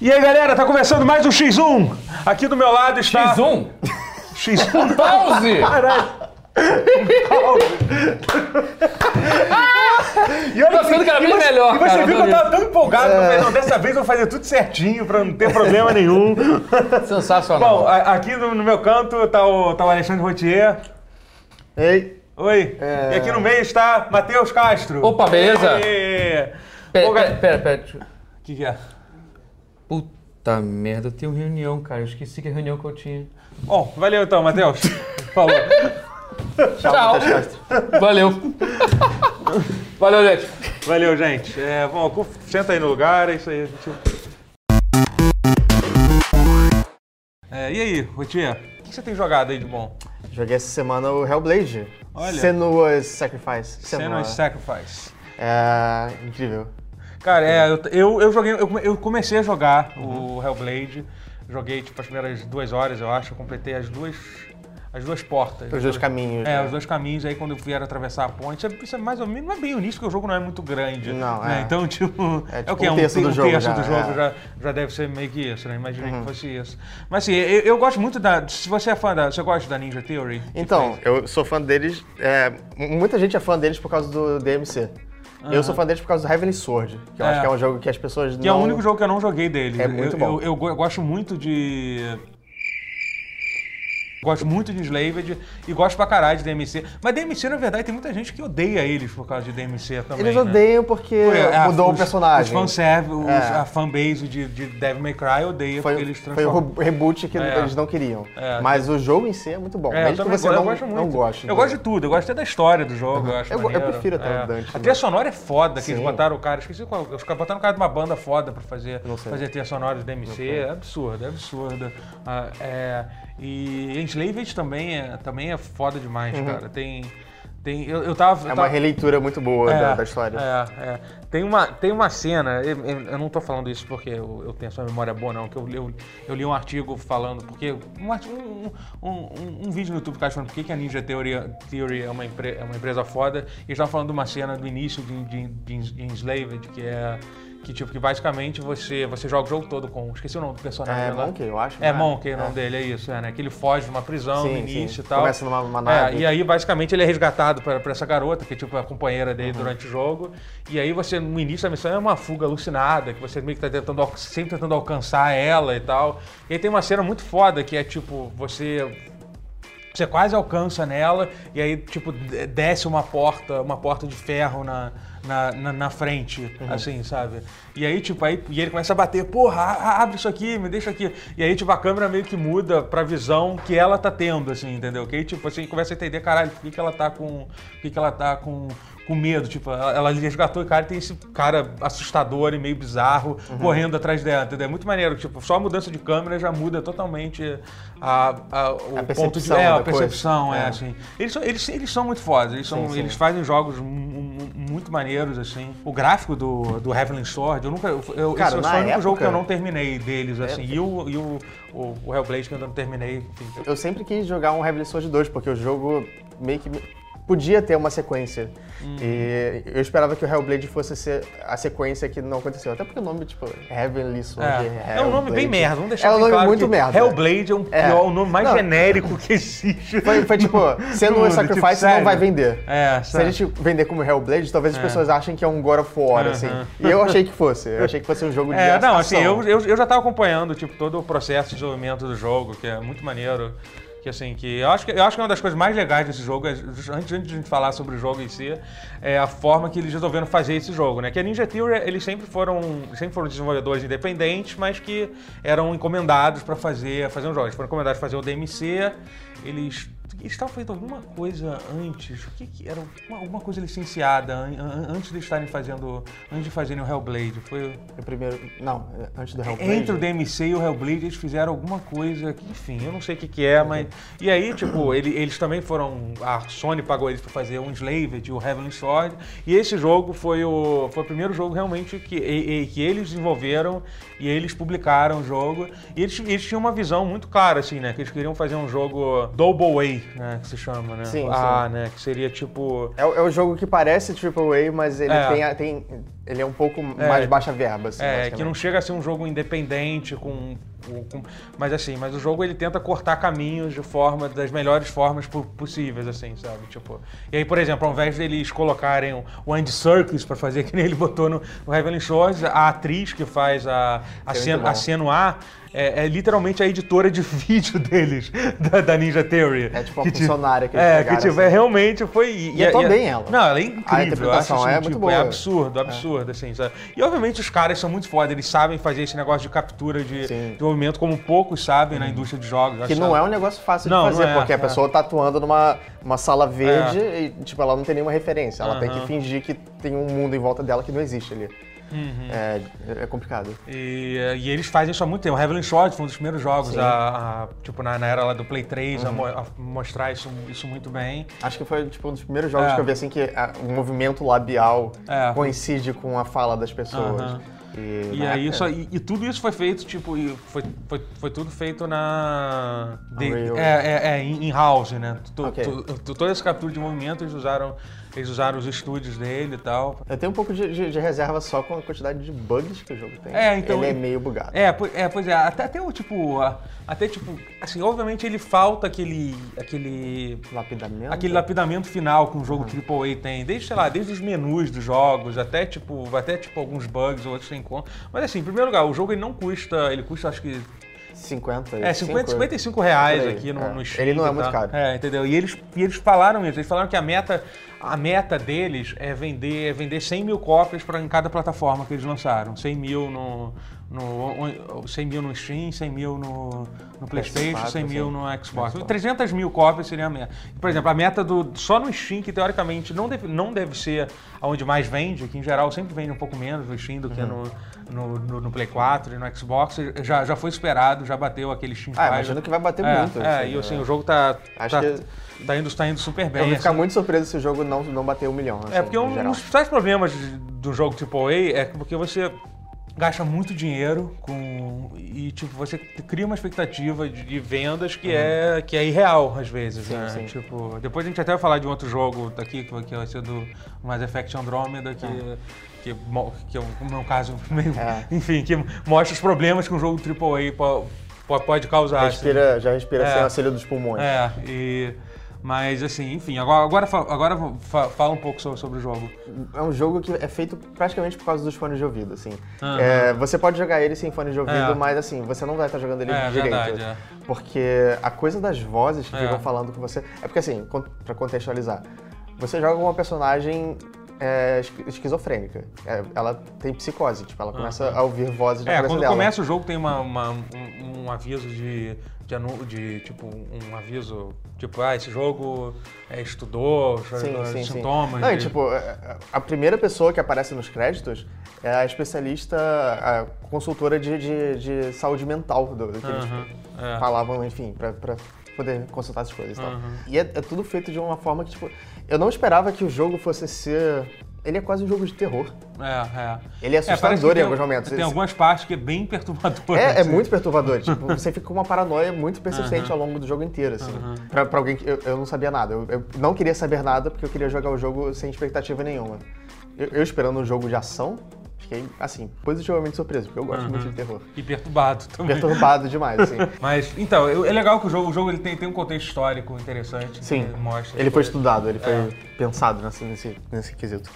E aí, galera, tá começando mais um X1. Aqui do meu lado está... X1? X1. Pause! Caralho. E olha Tá ficando cada vez você- melhor, E você cara, viu que eu tava tão empolgado. que eu falei, não, dessa vez eu vou fazer tudo certinho pra não ter problema nenhum. Sensacional. Bom, a- aqui no, no meu canto tá o, tá o Alexandre Rotier. Ei, Oi. É. E aqui no meio está Matheus Castro. Opa, beleza? Pera, Pô, pera, pera, pera. deixa eu- O que, que é? Puta merda, eu tenho reunião, cara. Eu esqueci que a reunião que eu tinha. Bom, valeu então, Matheus. Falou. Tchau. Valeu. Valeu, gente. Valeu, gente. É, bom, senta aí no lugar, é isso aí. gente. É, e aí, Rotier? O que você tem jogado aí de bom? joguei essa semana o Hellblade. Olha. Senua's Sacrifice. Senua's Sacrifice. É incrível. Cara, é, eu, eu, eu joguei, eu, come- eu comecei a jogar o Hellblade. Joguei tipo as primeiras duas horas, eu acho. Eu completei as duas, as duas portas. Os dois caminhos. É, né? os dois caminhos, aí quando eu vieram atravessar a ponte, isso é, isso é mais ou menos, não é bem o início, porque o jogo não é muito grande. Não, né? é. Então, tipo, é, É, o tipo, que? um terço do um jogo terço já, do jogo é. Uhum. já, já deve ser meio que isso, né? Imaginei que fosse isso. Mas assim, eu, eu gosto muito da. Se você é fã da. Você gosta da Ninja Theory? Então, eu sou fã deles. é, muita gente é fã deles por causa do DMC. Eu sou fã deles por causa do Heavenly Sword, que eu É. acho que é um jogo que as pessoas Que não... é o único jogo que eu não joguei dele. É muito bom. Eu, eu eu gosto muito de. Gosto muito de Slaved e gosto pra caralho de DMC. Mas DMC, na verdade, tem muita gente que odeia eles por causa de DMC também. Eles né? odeiam porque É, a- mudou os- o personagem. Os fanservice, os- É. a fanbase de, de Devil May Cry odeia Foi, porque eles foi o transformam. re- reboot que É. eles não queriam. É. Mas o jogo em si é muito bom. É, eu Mesmo que você gosto, não, eu gosto muito. não goste. Eu gosto de tudo, eu gosto até da história do jogo. Eu, acho Eu eu prefiro até o É. Dante A trilha sonora é foda, que eles botaram o cara. Esqueci qual. Caras botaram o cara de uma banda foda pra fazer, fazer trilha sonora de DMC. É absurdo, é absurdo. Ah, é, e Enslaved também é, também é foda demais, cara. Tem. Tem, eu, eu tava. eu Uhum. É uma tava- releitura muito boa é, da, da história. É, é. Tem uma, tem uma cena, eu, eu- não tô falando isso porque eu, eu tenho essa memória boa, não, que eu, eu, eu li um artigo falando, porque um, arti- um, um, um- vídeo no YouTube que falando por que a Ninja Theory, Theory é, uma empre- é uma empresa foda, e eles estavam falando de uma cena do início de, de, de, de Enslaved, que é. Que, tipo, que basicamente você, você joga o jogo todo com. Esqueci o nome do personagem. É lá. Monkey, eu acho. É não Monkey, o nome dele, é isso, é, né? Que ele foge de uma prisão Sim, no sim. início e tal. Começa numa- numa É, nave. e aí, basicamente, ele é resgatado por, por essa garota, que é tipo a companheira Uhum. dele durante o jogo. E aí você, no início da missão, é uma fuga alucinada, que você meio que tá tentando, sempre tentando alcançar ela e tal. E aí tem uma cena muito foda, que é tipo, você. Você quase alcança nela e aí, tipo, de- desce uma porta, uma porta de ferro na, na, na, na frente, Uhum. assim, sabe? E aí, tipo, aí, e ele começa a bater, porra, abre isso aqui, me deixa aqui. E aí, tipo, a câmera meio que muda pra visão que ela tá tendo, assim, entendeu? Que aí, tipo, assim, começa a entender, caralho, por que, que ela tá com. Por que, que ela tá com. Com medo, tipo, ela, ela resgatou o cara e tem esse cara assustador e meio bizarro Uhum. correndo atrás dela, entendeu? É muito maneiro, tipo, só a mudança de câmera já muda totalmente a, a- o A ponto de. É, a percepção, é, É. assim. Eles são, eles, eles são muito fodas, eles, são, Sim, sim. eles fazem jogos mu- mu- muito maneiros, assim. O gráfico do, do Heavenly Sword, eu nunca. Eu, Cara, esse é na o único época- jogo que eu não terminei deles, assim. É. E, o, e o, o, o Hellblade que eu ainda não terminei, enfim. Eu sempre quis jogar um Heavenly Sword 2, porque o jogo meio que podia ter uma sequência. Hum. E eu esperava que o Hellblade fosse ser a sequência que não aconteceu. Até porque o nome, tipo, Heavenly Sword. É, é um nome bem merda, vamos deixar É um nome claro muito merda. Hellblade é, um, É. pior, o nome mais Não. genérico que existe. Foi, foi tipo, sendo Tudo, um Sacrifice tipo, não vai vender. É, Se a gente vender como Hellblade, talvez as É. pessoas achem que é um God of War, Aham. assim. E eu achei que fosse. Eu achei que fosse um jogo de É, não, ação. assim, eu, eu, eu já tava acompanhando, tipo, todo o processo de desenvolvimento do jogo, que é muito maneiro. Que assim, que eu acho que, eu acho que é uma das coisas mais legais desse jogo, é, antes, antes de a gente falar sobre o jogo em si, é a forma que eles resolveram fazer esse jogo, né? Que a Ninja Theory, eles sempre foram, sempre foram desenvolvedores independentes, mas que eram encomendados para fazer, fazer um jogo. Eles foram encomendados para fazer o DMC, eles eles estavam fazendo alguma coisa antes. O que, que era? Uma, alguma coisa licenciada an- an- antes de estarem fazendo. Antes de fazerem o Hellblade. Foi. O primeiro... Não, antes do Hellblade. Entre o DMC e o Hellblade, eles fizeram alguma coisa que, enfim, eu não sei o que, que é, mas. E aí, tipo, ele- eles também foram. A Sony pagou eles pra fazer um Slaved e o Heavenly Sword. E esse jogo foi o, foi o primeiro jogo realmente que, e- e- que eles desenvolveram e eles publicaram o jogo. E eles, eles tinham uma visão muito clara, assim, né? Que eles queriam fazer um jogo double A, né, que se chama, né? Sim, A, né, que seria tipo... É, é o jogo que parece AAA, mas ele É. tem, tem. Ele é um pouco mais baixa verba, assim. É, que não chega a ser um jogo independente, com, com- mas assim, mas o jogo ele tenta cortar caminhos de forma, das melhores formas po- possíveis, assim, sabe? Tipo, e aí, por exemplo, ao invés deles colocarem o- Andy Serkis pra fazer que nem ele botou no, no Heavenly Shores, a atriz que faz a, a, é cena, muito a cena A é, é literalmente a editora de vídeo deles, da, da Ninja Theory. É tipo uma Que, funcionária que eles É, que tipo, assim. é, realmente foi... E, E atua bem ela. Não, ela é A incrível. acho, interpretação assim, é muito tipo, boa. É absurdo, absurdo, assim, sabe? E obviamente os caras são muito foda, eles sabem fazer esse negócio de captura de, Sim. de movimento como poucos sabem na indústria de jogos. Que não é um negócio fácil Não, de fazer, é, porque a é. pessoa tá atuando numa uma sala verde e, tipo, ela não tem nenhuma referência. Ela tem que fingir que tem um mundo em volta dela que não existe ali. Uhum. É, é complicado. E, e eles fazem isso há muito tempo. O Heavenly Shores foi um dos primeiros jogos. Uhum. a, a- tipo, na, na era lá do Play 3, a, mo- a mostrar isso, isso muito bem. Acho que foi tipo um dos primeiros jogos É. que eu vi assim que a- o movimento labial É. coincide com a fala das pessoas. Aham. E, E aí, época- só, e, e tudo isso foi feito, tipo, foi, foi, foi tudo feito na. de- é, é, é, in- in-house, né? Tu- Ok. tu- tu- toda essa captura de movimento eles usaram, eles usaram os estúdios dele e tal. Eu tenho um pouco de, de- de reserva só com a quantidade de bugs que o jogo tem. É, então- Ele é meio bugado. É, pois é, pois é até, até o tipo. Até tipo. Assim, obviamente ele falta aquele. aquele. Lapidamento. Aquele lapidamento final que um jogo AAA tem, desde, sei lá, desde os menus dos jogos, até tipo, até tipo alguns bugs ou outros sem conta. Mas assim, em primeiro lugar, o jogo ele não custa, ele custa acho que 50. É, 50, 55 reais aqui no, É. no Steam. Ele não é e muito tal. caro. É, entendeu? E eles, e eles falaram isso. Eles falaram que a meta, a meta deles é vender, é vender 100 mil cópias pra, em cada plataforma que eles lançaram. 100 mil no, no, 100 mil no Steam, 100 mil no, no PlayStation, PS4, 100 mil no Xbox. Xbox. 300 mil cópias seria a meta. Por exemplo, a meta do só no Steam, que teoricamente não deve, não deve ser aonde mais vende, que em geral sempre vende um pouco menos no Steam do que Uhum. no, no, no- no Play 4 e no Xbox, já, já foi esperado, já bateu aquele Steam Ah, imagino que vai bater é, muito. É, assim, e assim, né? o jogo tá, Acho tá, que- tá, indo, tá indo super bem. Eu vou ficar assim. muito surpreso se o jogo não, não bater um milhão. É, assim, porque no um dos principais problemas de- do jogo AAA é porque você gasta muito dinheiro com e tipo você cria uma expectativa de, de vendas que é que é irreal às vezes, Sim, né? sim. Tipo, depois a gente até vai falar de um outro jogo daqui que vai- que ser do Mass Effect Andromeda que que, mo- que é o meu caso meio, É. enfim, que mostra os problemas que um jogo AAA po- po- pode causar. assim. Respira, já respira É. sem auxílio dos pulmões. É, e mas assim, enfim, agora agora, fa- agora fa- fala um pouco sobre, o jogo. É um jogo que é feito praticamente por causa dos fones de ouvido, assim. É, você pode jogar ele sem fone de ouvido, É. mas assim, você não vai estar jogando ele É, direito. verdade, é. Porque a coisa das vozes que É. ficam falando com você. É porque assim, pra contextualizar, você joga uma personagem é, esqui- esquizofrênica. É, ela tem psicose, tipo, ela começa a ouvir vozes na É, cabeça quando dela. começa o jogo tem uma, uma- um, um aviso de, de, anu- de, tipo, um aviso, tipo, ah, esse jogo é, estudou, Sim, sim, sim. sintomas. Não, e, tipo, é, a primeira pessoa que aparece nos créditos é a especialista, a consultora de, de, de saúde mental do, do que eles Aham, é. falavam, enfim, pra, pra poder consultar essas coisas e tal. E é, é tudo feito de uma forma que, tipo, eu não esperava que o jogo fosse ser. Ele é quase um jogo de terror. É, é. Ele é parece assustador em tem- alguns momentos. Tem algumas partes que é bem perturbador. É, é assim. muito perturbador. tipo, você fica com uma paranoia muito persistente ao longo do jogo inteiro, assim. Pra, pra alguém que. Eu, eu não sabia nada. Eu, eu não queria saber nada porque eu queria jogar o jogo sem expectativa nenhuma. Eu, eu esperando um jogo de ação, fiquei, assim, positivamente surpreso, porque eu gosto muito de terror. E perturbado também. Perturbado demais, assim. Mas, então, é legal que o jogo, o jogo ele tem, tem um contexto histórico interessante. Sim, que mostra. ele foi coisas. estudado, ele foi É. pensado nesse, nesse, nesse quesito.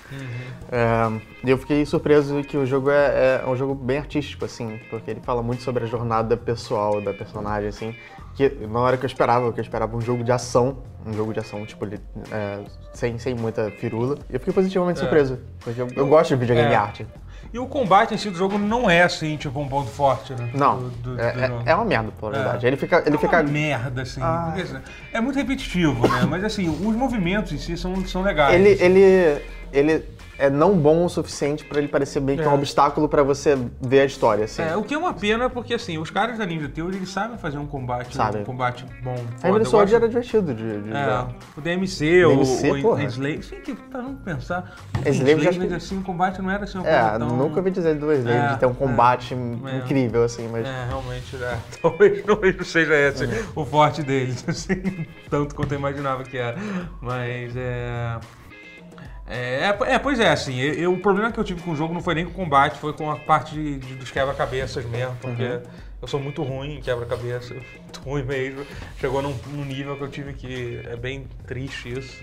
É, e eu fiquei surpreso que o jogo é, é um jogo bem artístico, assim, porque ele fala muito sobre a jornada pessoal da personagem, assim, que na hora que eu esperava, que eu esperava um jogo de ação, um jogo de ação, tipo, é, sem, sem muita firula, e eu fiquei positivamente surpreso, porque eu, eu gosto de videogame É. arte. E o combate em si do jogo não é assim, tipo, um ponto forte, né? Não, Do- do- do é, é- é uma merda, pela verdade. Ele fica... Ele é fica uma merda, assim. porque, assim, é muito repetitivo, né? Mas assim, os movimentos em si são, são legais. Ele, ele, ele é não bom o suficiente pra ele parecer meio que um É. obstáculo pra você ver a história, assim. É, o que é uma pena, porque assim, os caras da Ninja Theory, eles sabem fazer um combate, Sabem. um combate bom. a Rebel Sword era divertido de, de É, o DMC, DMC, o, o porra. Slave. Sim, que tá não pensar. O Slave Slave, que- assim, o combate não era assim uma É, coisa tão... nunca ouvi dizer do Slave É, de ter um combate é. incrível, assim, mas. É, realmente, né? Talvez não não seja esse o forte deles, assim, tanto quanto eu imaginava que era. Mas é. É, é, é, pois é, assim, eu, eu- o problema que eu tive com o jogo não foi nem com o combate, foi com a parte de- de- dos quebra-cabeças mesmo, porque eu sou muito ruim em quebra-cabeça, muito ruim mesmo. Chegou num, num nível que eu tive que. É bem triste isso.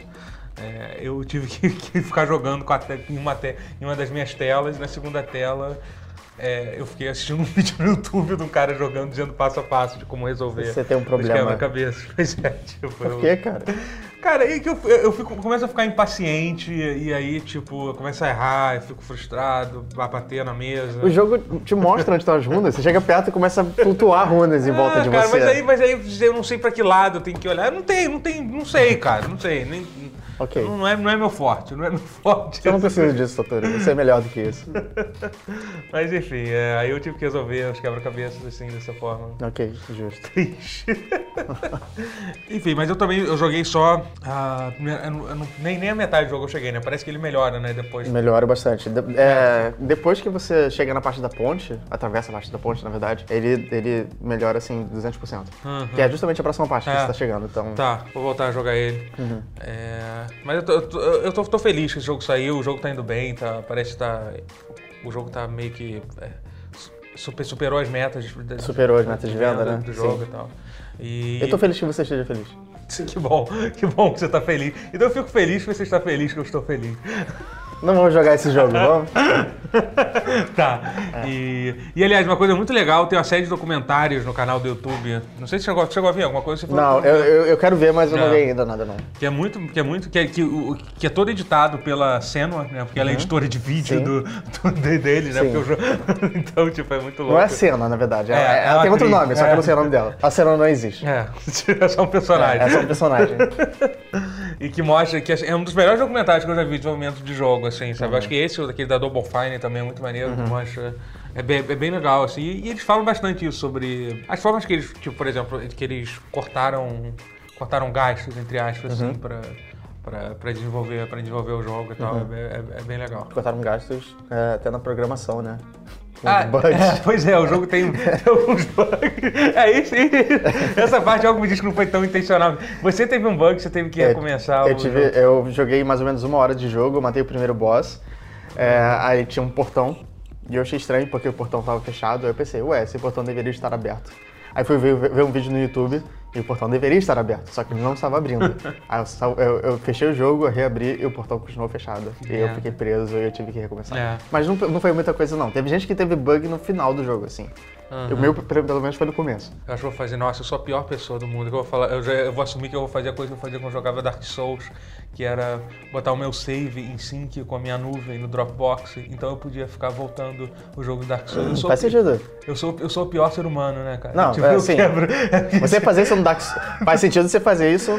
É, eu tive que, que ficar jogando com a te- em, uma te- em uma das minhas telas, na segunda tela. É, eu fiquei assistindo um vídeo no YouTube de um cara jogando, dizendo passo a passo de como resolver. Você tem um problema. quebra-cabeças. Pois é, tipo. Por eu- quê, cara? Cara, é que eu, eu fico, começo a ficar impaciente e aí, tipo, eu começo a errar, eu fico frustrado, vai bater na mesa. O jogo te mostra onde estão as runas, você chega perto e começa a flutuar runas em volta Ah, de cara, você. Mas aí, mas aí eu não sei pra que lado eu tenho que olhar. Eu não tenho, não tenho, não sei, cara, não sei. Nem, Ok. não, é, não é meu forte, não é meu forte. Você não precisa disso, doutor. Você é melhor do que isso. Mas enfim, é, aí eu tive que resolver os quebra-cabeças assim, dessa forma. Ok, justo. triste. Enfim, mas eu também eu joguei só. a não- eu não- nem, nem a metade do jogo eu cheguei, né? Parece que ele melhora, né? Depois. Melhora bastante. De- é, depois que você chega na parte da ponte, atravessa a parte da ponte, na verdade, ele, ele melhora assim 200%. Uhum. Que é justamente a próxima parte que É. você tá chegando. Então, Tá, vou voltar a jogar ele. Uhum. É, mas eu, tô, eu, tô, eu tô- tô feliz que esse jogo saiu, o jogo tá indo bem, tá, parece que tá. O jogo tá meio que. é, super, superou as metas. de- Superou as metas de venda, né? Do Sim. jogo e tal. E, eu tô feliz que você esteja feliz. Que bom, que bom que você tá feliz. Então eu fico feliz que você está feliz que eu estou feliz. Não vamos jogar esse jogo, vamos? Tá. E, e aliás, uma coisa muito legal, tem uma série de documentários no canal do YouTube. Não sei se chegou, chegou a ver alguma coisa. Você falou Não, eu, eu, eu quero ver, mas eu não, Não. vi ainda nada, não. Que é muito, que é muito, que é, que, que é todo editado pela Senua, né? Porque ela é editora de vídeo Uhum. do, do, de- deles, né? Jogo... então, tipo, é muito louco. Não é Cena, na verdade. Ela, É, é ela uma tem outro atriz. nome, só que É. eu não sei o nome dela. A Cena não existe. É, é só um personagem. É, é só um personagem. E que mostra que é um dos melhores documentários que eu já vi de desenvolvimento de jogo, assim, sabe? Uhum. Acho que esse, daquele da Double Fine também é muito maneiro, que mostra. É bem, é bem legal, assim. E, e eles falam bastante isso sobre as formas que eles, tipo, por exemplo, que eles cortaram. cortaram gastos, entre aspas, Uhum. assim, pra, pra, desenvolver, pra desenvolver o jogo e tal. Uhum. É, bem- é- é bem legal. Cortaram gastos é, até na programação, né? Ah, é, pois é, o jogo tem, tem alguns bugs. É isso, essa parte algo me diz que não foi tão intencional. Você teve um bug, você teve que É, recomeçar eu, o tive, jogo. eu joguei mais ou menos uma hora de jogo, matei o primeiro boss. É, aí tinha um portão. E eu achei estranho porque o portão tava fechado. Aí eu pensei, ué, esse portão deveria estar aberto. Aí fui ver, ver um vídeo no YouTube e o portão deveria estar aberto, só que ele não estava abrindo. aí eu, eu- eu fechei o jogo, eu reabri e o portão continuou fechado. E eu É. fiquei preso e eu tive que recomeçar. É. Mas não, não foi muita coisa, não. Teve gente que teve bug no final do jogo, assim. O meu, pelo menos, foi no começo. Eu acho que vou fazer, nossa, eu sou a pior pessoa do mundo. que Eu vou, falar, eu, já- eu vou assumir que eu vou fazer a coisa que eu fazia quando eu jogava Dark Souls, que era botar o meu save em sync com a minha nuvem no Dropbox. Então eu podia ficar voltando o jogo do Dark Souls. Eu sou, Faz sentido. eu, sou, eu sou o pior ser humano, né, cara? Não, tipo, é, eu sim. quebro. Você fazer isso no Dark Souls. Faz sentido você fazer isso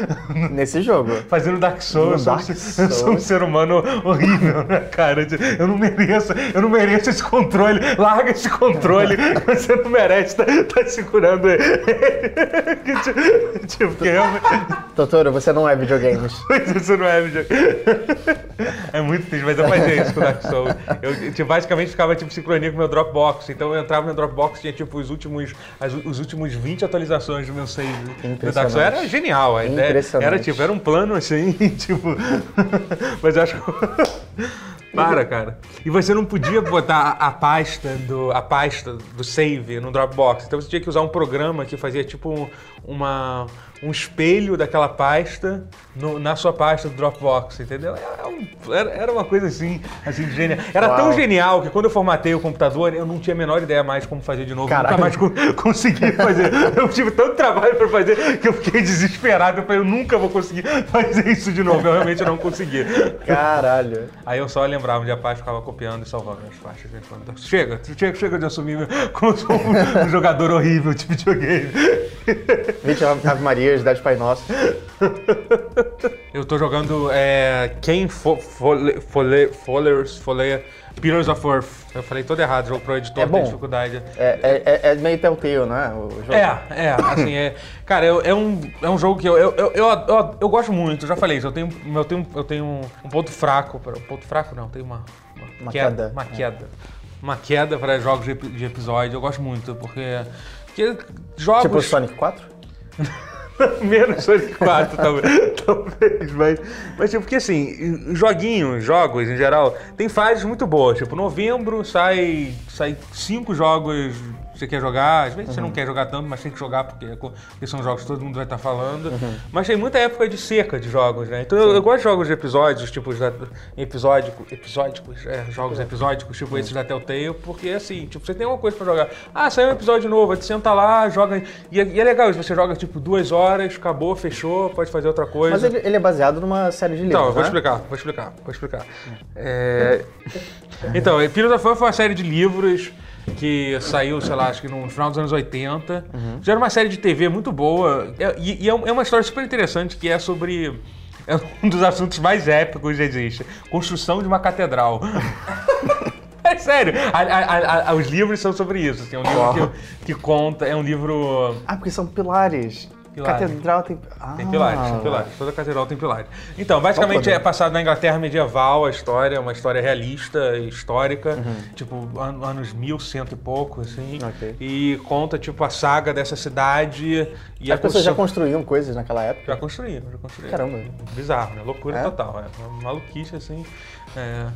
nesse jogo. Fazendo Dark Souls, No eu sou, um Dark ser- eu sou um Souls. ser humano horrível, né, cara? Eu não mereço, eu não mereço esse controle. Larga esse controle, você não merece estar tá, segurando ele. tipo, tipo, que realmente. Totoro, você não é videogames. Mas isso não é videogame. É muito triste, mas eu fazia isso com o Dark Souls. Eu tipo, basicamente ficava tipo sincronia com o meu Dropbox. Então eu entrava no Dropbox tinha tipo os últimos, as, os últimos 20 atualizações do meu save. Do Dark Souls. Era genial, a ideia. Era tipo, era um plano assim, tipo. mas eu acho que. Para, cara. E você não podia botar a pasta do a pasta do save no Dropbox. Então você tinha que usar um programa que fazia tipo um, uma um espelho daquela pasta no- na sua pasta do Dropbox, entendeu? Era, um- era- era uma coisa assim, assim de genial. Era tão Uau. genial que quando eu formatei o computador, eu não tinha a menor ideia mais como fazer de novo. Caralho. Nunca mais co- consegui fazer. Eu tive tanto trabalho pra fazer que eu fiquei desesperado. Eu falei, eu nunca vou conseguir fazer isso de novo. Eu realmente não consegui. Caralho. Aí eu só lembrava onde a ficava copiando e salvando as faixas. né? Chega, chega, chega de assumir como um jogador horrível de videogame. 20 Ave Marias, 10 Pai Nosso. Eu tô jogando é, Ken Fo Fole Fole Follers, Fole Pillars of Earth. Eu falei todo errado, jogo pro editor É bom. tem dificuldade. É, é, é- é meio Telltale, não é? É, é, assim, é. Cara, eu- é, um, é um jogo que eu, eu, eu, eu, eu- gosto muito, já falei isso. Eu tenho, eu tenho, eu tenho um, um ponto fraco. Um ponto fraco não, tem uma, Uma queda. queda, Uma é. queda. Uma queda para jogos de, de episódio. Eu gosto muito, porque. Porque jogos. Tipo Sonic 4? Menos Sonic 4, talvez. talvez mas, mas, tipo, porque assim, joguinhos, jogos em geral, tem fases muito boas. Tipo, novembro sai, sai cinco jogos você quer jogar. Às vezes você não quer jogar tanto, mas tem que jogar porque, é porque são jogos que todo mundo vai estar falando. Mas tem muita época de seca de jogos, né? Então eu, eu gosto de jogos de episódios, tipo, da- episódico, episódicos, é, jogos episódicos, tipo esses da Telltale, porque assim, tipo, você tem uma coisa pra jogar. Ah, saiu um episódio novo, aí tu senta lá, joga. E é, e é legal isso, você joga tipo duas horas, acabou, fechou, pode fazer outra coisa. Mas ele, ele é baseado numa série de livros, Então, eu vou né? explicar, vou explicar, vou explicar. É... Então, Pillars of Fun foi uma série de livros que saiu, sei lá, acho que no final dos anos 80. Já era uma série de TV muito boa. É- E, e é é uma história super interessante que é sobre. É um dos assuntos mais épicos que existe. Construção de uma catedral. É sério, a- a- a- os livros são sobre isso. Assim, é um livro que, que conta, é um livro Ah, porque são pilares. Pilares. Catedral tem. Ah. Tem pilares, tem pilares. Toda catedral tem pilares. Então, basicamente é passado na Inglaterra medieval a história, uma história realista, histórica, tipo, an- anos mil, cento e pouco, assim. Ok. E conta, tipo, a saga dessa cidade e a As pessoas já construíam coisas naquela época. já construíram, já construíram. Caramba. Bizarro, né? Loucura É? total, é. Uma maluquice, assim. É.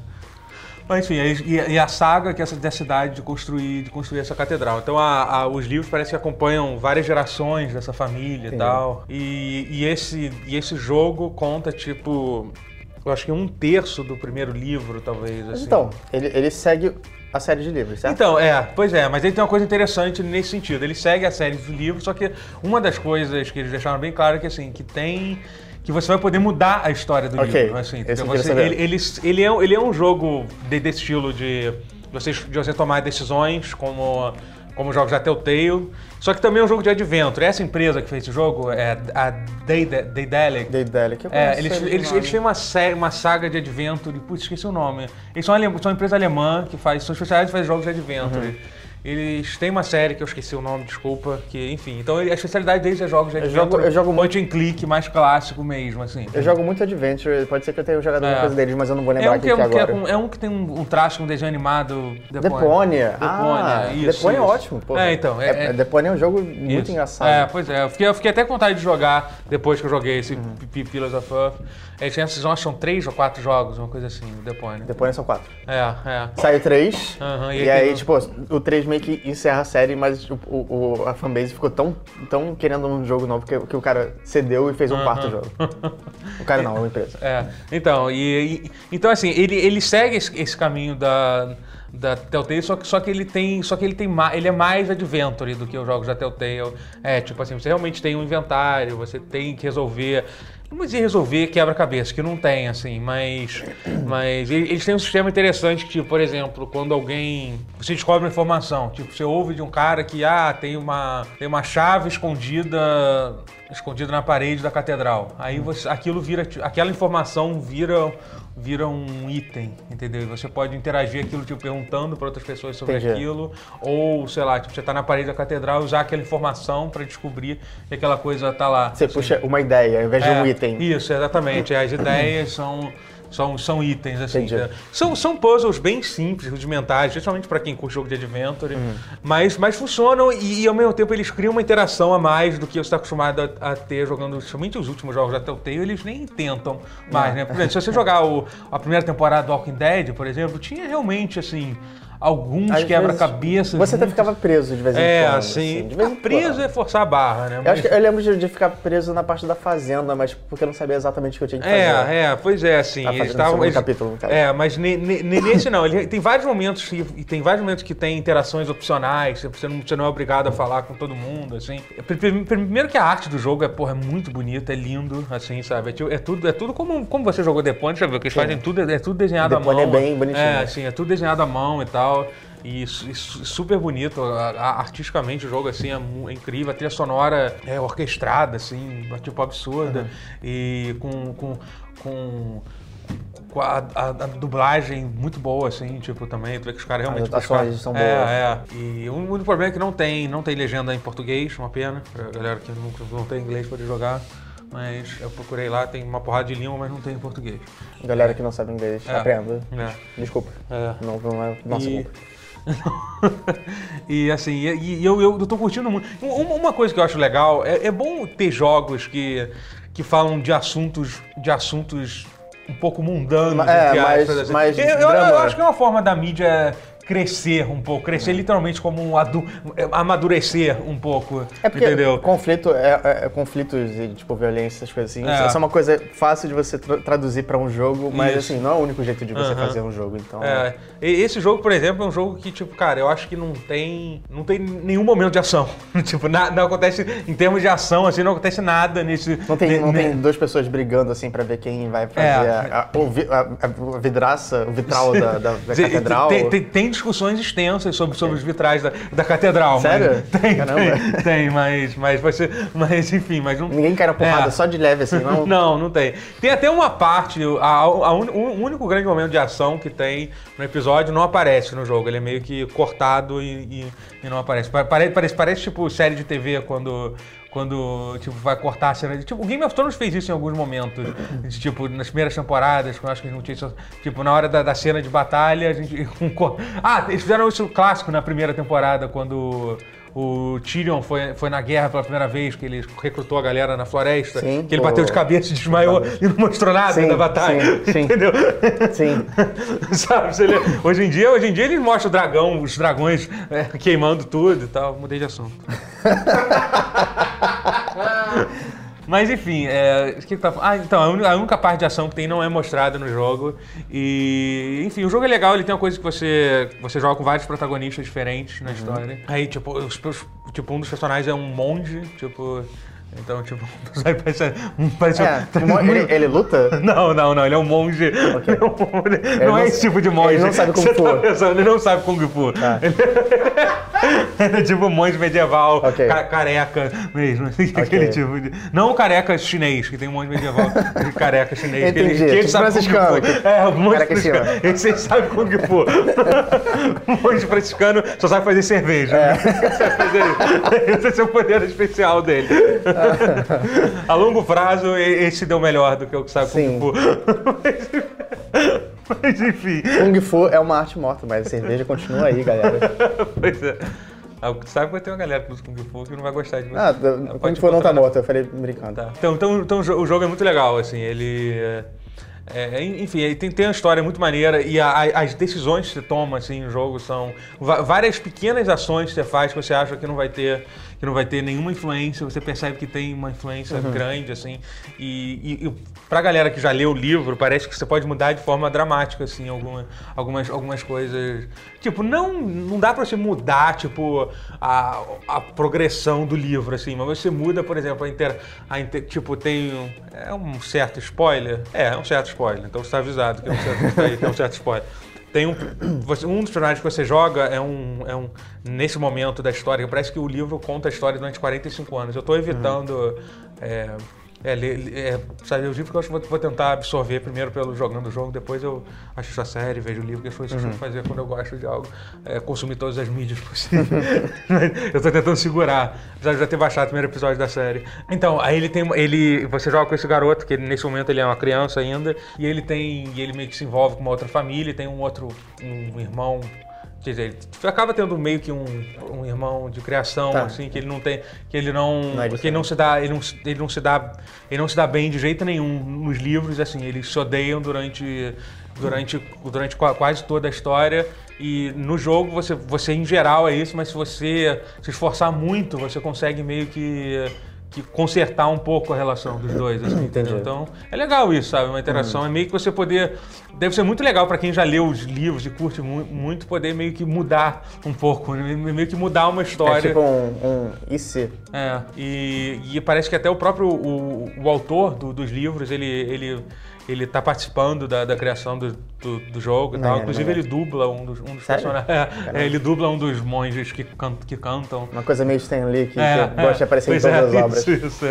Mas enfim, e, e a saga que essa da cidade de construir, de construir essa catedral. Então a- a- os livros parecem que acompanham várias gerações dessa família e tal. E, e esse, e esse jogo conta, tipo, eu acho que um terço do primeiro livro, talvez. Assim. então, ele, ele segue a série de livros, certo? Então, é, pois é, mas ele tem uma coisa interessante nesse sentido. Ele segue a série do livro, só que uma das coisas que eles deixaram bem claro é que assim, que tem. Que você vai poder mudar a história do Ok, livro. Assim, queria Você- ele, ele, ele, é, um- ele é um jogo de- desse estilo de você, de você tomar decisões como, como jogos da Telltale. Só que também é um jogo de adventure. Essa empresa que fez esse jogo é a Daedalic. Daedalic. Eu É, eles, eles, eles têm uma, série, uma saga de adventure, putz, esqueci o nome. Eles são, alem- são uma empresa alemã que faz, são especializados em fazer jogos de adventure. Uhum. Eles têm uma série que eu esqueci o nome, desculpa, que, enfim. Então a especialidade deles é jogos de Eu adventure. jogo- eu jogo muito- point and click, mais clássico mesmo, assim. Eu jogo muito Adventure, pode ser que eu tenha jogado É. alguma coisa deles, mas eu não vou É lembrar um, aqui, que, é, um, que é, agora. um, é um que tem um, um traço, um desenho animado. Deponia. Ah, Deponia, isso, Deponia é ótimo, pô. É, então, é- é- Deponia é um jogo muito Isso. engraçado. É, pois é. Eu fiquei, eu fiquei até com vontade de jogar depois que eu joguei esse Uhum. Pillars of Earth. Eles vocês acham três ou quatro jogos, uma coisa assim, Deponia. Deponia são quatro. É, é. Saiu três, Aham, e e, aí tipo, o 3 meio que encerra a série, mas o, o- a fanbase ficou tão, tão querendo um jogo novo que, que o cara cedeu e fez um quarto jogo. O cara não, a empresa. É, então, e, e- então assim, ele, ele segue esse, esse caminho da, da Telltale, só que, só que ele tem, só que ele tem ele é mais adventure do que os jogos da Telltale. É, tipo assim, você realmente tem um inventário, você tem que resolver não vou dizer resolver quebra-cabeça, que não tem, assim, mas, mas ele- eles têm um sistema interessante que, tipo, por exemplo, quando alguém. Você descobre uma informação, tipo, você ouve de um cara que, ah, tem uma, tem uma chave escondida escondida na parede da catedral. Aí você, aquilo vira, aquela informação vira, vira um item, entendeu? E você pode interagir aquilo, tipo, perguntando para outras pessoas sobre Entendi. aquilo, ou, sei lá, tipo, você tá na parede da catedral e usar aquela informação para descobrir que aquela coisa tá lá. Você puxa uma ideia ao invés de É, um item. Isso, exatamente. As ideias são, são, são itens, assim. Né? São, são puzzles bem simples, rudimentares, principalmente para quem curte jogo de adventure, Uhum. mas, mas funcionam e, e, ao mesmo tempo eles criam uma interação a mais do que você está acostumado a, a ter jogando, somente os últimos jogos da Telltale, eles nem tentam mais, né? Por exemplo, se você jogar o- a primeira temporada do Walking Dead, por exemplo, tinha realmente, assim, alguns quebra-cabeças. Você até ficava preso de vez em É, quando. assim, de vez em preso quando. é forçar a barra, né? Eu, Mas- que eu lembro de, de ficar preso na parte da fazenda, mas porque eu não sabia exatamente o que eu tinha que fazer. É, é, pois é, assim. Tá eles estavam. eles- capítulo. É, mas ne- ne- ne- nesse não. Ele tem vários momentos que tem vários momentos que tem interações opcionais. Você não, você não é obrigado a falar com todo mundo, assim. Pr- Primeiro que a arte do jogo é, porra, é muito bonita, é lindo, assim, sabe? É, é tudo, é tudo como, como você jogou The Point, já viu? Que eles fazem tudo, é tudo desenhado The à mão. É bem bonitinho. É, assim, é tudo desenhado à mão e tal. E su- su- super bonito, artisticamente o jogo assim é, é incrível, a trilha sonora é orquestrada, assim, tipo absurda. E com. com, com a, a- a dublagem muito boa, assim, tipo, também, tu vê que os caras realmente... As são é, boas. É, e o único problema é que não tem, não tem legenda em português, uma pena, pra galera que não, não tem inglês pra jogar. Mas eu procurei lá, tem uma porrada de língua, mas não tem em português. Galera que não sabe inglês, É. aprenda. É. Desculpa. É. Não, não é nossa E- culpa. e assim, e, e eu, eu, tô curtindo muito. Um- Uma coisa que eu acho legal, é, é bom ter jogos que, que falam de assuntos, de assuntos um pouco mundanos, É, entre aspas, assim. eu, eu- eu acho que é uma forma da mídia crescer um pouco, crescer literalmente como um adu, amadurecer um pouco, É porque entendeu? conflito, é, é- é conflitos e tipo violência, essas coisas assim, É. é. só uma coisa fácil de você tra- traduzir pra um jogo, mas Isso. assim, não é o único jeito de você fazer um jogo, então. É, esse jogo, por exemplo, é um jogo que, tipo, cara, eu acho que não tem. Não tem nenhum momento de ação. tipo, na- não acontece. Em termos de ação, assim, não acontece nada nesse. Não tem, não tem duas pessoas brigando assim pra ver quem vai fazer É. a, a- a- vidraça, o vitral da, da, da catedral. Tem, tem- tem discussões extensas sobre, sobre os vitrais da, da catedral. Sério? Mas, tem, Caramba. tem, tem, mas, mas vai ser. Mas enfim, mas não. Ninguém cai na porrada, É. só de leve assim, não. Não, não tem. Tem até uma parte, a- a un- o único grande momento de ação que tem no episódio não aparece no jogo. Ele é meio que cortado e, e- e não aparece. Pa- Parece, parece, parece tipo série de TV quando. Quando, tipo, vai cortar a cena. Tipo, o Game of Thrones fez isso em alguns momentos. De, tipo, nas primeiras temporadas, quando eu acho que não tinha isso. Tipo, na hora da, da cena de batalha, a gente. ah, eles fizeram isso clássico na primeira temporada, quando o Tyrion foi, foi na guerra pela primeira vez, que ele recrutou a galera na floresta, Sim, que ele bateu de cabeça e desmaiou e não mostrou nada Sim, da batalha. sim, sim. Entendeu? Sim. Sabe? hoje, em dia, hoje em dia eles mostram o dragão, os dragões é, queimando tudo e tal. Mudei de assunto. Mas enfim, é, o que que tá Ah, então, a única, parte de ação que tem não é mostrada no jogo. E, enfim, o jogo é legal, ele tem uma coisa que você, você joga com vários protagonistas diferentes Uhum. na história. Aí, tipo, os- tipo, um dos personagens é um monge, tipo. Então, tipo, parece, parece É, mo- ele, ele luta? não, não, não, ele é um monge. Ok. Não, ele- não não é esse tipo de monge. ele não sabe Kung Fu. Tá pensando, ele não sabe Kung Fu. Tá. Ele, ele é tipo um monge medieval, Ok. ca- careca mesmo. assim, Aquele tipo de. Não o careca chinês, que tem um monge medieval careca chinês. que ele, Entendi, que ele tipo sabe franciscano, Kung Fu. que- É, o monge franciscano. Esse aí sabe Kung Fu. o monge franciscano só sabe fazer cerveja. É. Isso. Esse é o poder especial dele. A longo prazo, esse deu melhor do que o que sabe Sim. Kung Fu. Mas, mas enfim. Kung Fu é uma arte morta, mas a cerveja continua aí, galera. Pois é. Ah, Sabe que vai ter uma galera que usa Kung Fu que não vai gostar de você. Ah, Pode Kung Fu não tá morto, eu falei brincando. Tá. Então, então, então o jogo é muito legal, assim, ele... é- é, enfim, tem, tem uma história muito maneira e a- a- as decisões que você toma, assim, no jogo são... várias pequenas ações que você faz que você acha que não vai ter que não vai ter nenhuma influência, você percebe que tem uma influência grande, assim, e, e, e pra galera que já leu o livro, parece que você pode mudar de forma dramática, assim, alguma, algumas, algumas coisas. Tipo, não, não dá pra você mudar, tipo, a, a progressão do livro, assim, mas você muda, por exemplo, a inter, a inter- tipo, tem um, é um certo spoiler? É, é um certo spoiler, então você tá avisado que é um certo, é um certo spoiler. Tem um, um dos personagens que você joga é um, é um. Nesse momento da história, parece que o livro conta a história durante 45 anos. Eu tô evitando. É, é, é, sabe, os livros que eu acho que vou, tentar absorver primeiro pelo jogando o jogo, depois eu assisto a série, vejo o livro, que as coisas que eu costumo fazer quando eu gosto de algo. É, consumir todas as mídias possíveis. eu tô tentando segurar, apesar de já ter baixado o primeiro episódio da série. Então, aí ele tem. Ele, você joga com esse garoto, que nesse momento ele é uma criança ainda, e ele tem. E ele meio que se envolve com uma outra família, tem um outro. um irmão. Quer dizer, ele acaba tendo meio que um, um irmão de criação, Tá. assim, que ele não tem. que ele não. Não é que ele não se dá. Ele não, ele não se dá. Ele não se dá bem de jeito nenhum nos livros, assim, eles se odeiam durante. Durante, durante qua- quase toda a história. E no jogo, você, você em geral é isso, mas se você se esforçar muito, você consegue meio que, que consertar um pouco a relação dos dois. Assim, entendeu? Então, é legal isso, sabe? Uma interação. É meio que você poder. Deve ser muito legal para quem já leu os livros e curte mu- muito, poder meio que mudar um pouco, né? meio que mudar uma É história. tipo um, um e se? É, e, e parece que até o próprio o, o autor do- dos livros, ele, ele, ele tá participando da, da criação do, do, do jogo e tal. Maneiro, Inclusive, maneiro. ele dubla um dos, um dos personagens. É, ele dubla um dos monges que, can, que cantam. Uma coisa meio Stan Lee, que, É, que gosta de aparecer em pois todas é, as obras. Isso, isso.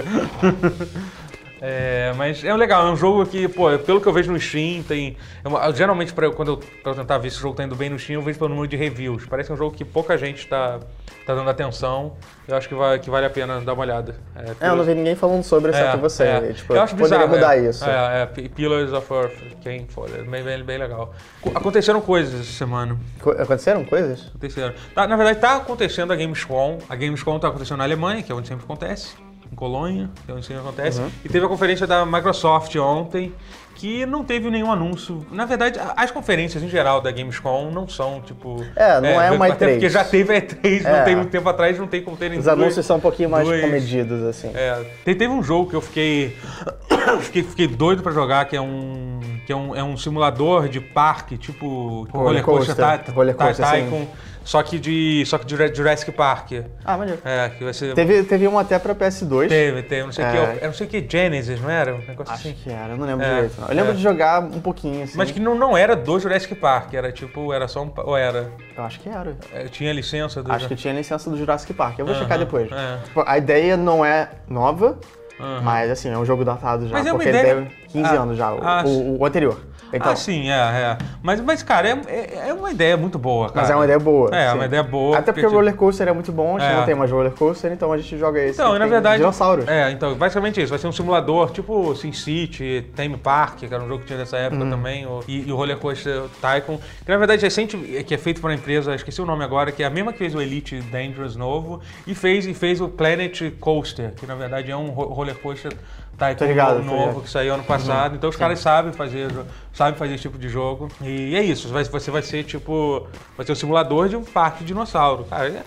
É, mas é legal, é um jogo que, pô, pelo que eu vejo no Steam, tem. é uma- geralmente, pra, eu- quando eu, pra eu tentar ver se o jogo tá indo bem no Steam, eu vejo pelo número de reviews. Parece um jogo que pouca gente tá, tá dando atenção. Eu acho que, vai, que vale a pena dar uma olhada. É, eu não vi ninguém falando sobre, exceto você. é. E, Tipo, eu acho poderia bizarro, mudar é. isso. É, é, Pillars of Earth, quem for, é bem, bem, bem legal. Co- Aconteceram coisas essa semana. Co- Aconteceram coisas? Aconteceram. Tá, na verdade, tá acontecendo a Gamescom. A Gamescom tá acontecendo na Alemanha, que é onde sempre acontece. Em Colônia, que é onde sempre acontece. Uhum. E teve a conferência da Microsoft ontem, que não teve nenhum anúncio. Na verdade, as conferências em geral da Gamescom não são, tipo... É, não é uma até E3. Porque já teve a E3, não É. tem muito tempo atrás, não tem como terem Os anúncios são um pouquinho mais dois- comedidos, assim. é, te- teve um jogo que eu fiquei, fiquei, fiquei doido pra jogar, que é um que é um, é um simulador de parque, tipo Roller coaster, tá, Roller coaster. Tycoon, só que de só que de Jurassic Park. Ah, maneiro. É, que vai ser Teve, teve um até pra PS2. teve, teve, não sei o É. que, não sei o que Genesis, não era? Um negócio Acho assim. que era, eu não lembro É, direito. Não. Eu lembro é. de jogar um pouquinho, assim. Mas que não, não era do Jurassic Park, era tipo, era só um, ou era, Eu acho que era. é, tinha licença do Acho que tinha licença do Jurassic Park. Eu vou Aham, checar depois. é. Tipo, a ideia não é nova, Aham. mas assim, é um jogo datado já. Mas é uma ideia- tem 15 Ah, anos já, o, ah, o- o anterior. Então, ah, sim, é, é. Mas, mas cara, é, é, é uma ideia muito boa, cara. mas é uma ideia boa. É, sim. uma ideia boa. Até porque o tipo, roller coaster é muito bom, a gente É. não tem mais roller coaster, então a gente joga esse. Então, e na verdade. Dinossauros. É, então, basicamente isso. Vai ser um simulador tipo SimCity, Theme Park, que era um jogo que tinha nessa época Uhum. também, e, e o Roller Coaster Tycoon, que na verdade é recente, que é feito por uma empresa, esqueci o nome agora, que é a mesma que fez o Elite Dangerous novo, e fez, e fez o Planet Coaster, que na verdade é um ro- roller coaster Tycoon Tô ligado, novo ligado. Uhum. que saiu ano passado. Então os caras sabem fazer, sabem fazer esse tipo de jogo. E é isso, você vai ser tipo. Vai ser um simulador de um parque de dinossauro. Cara, é-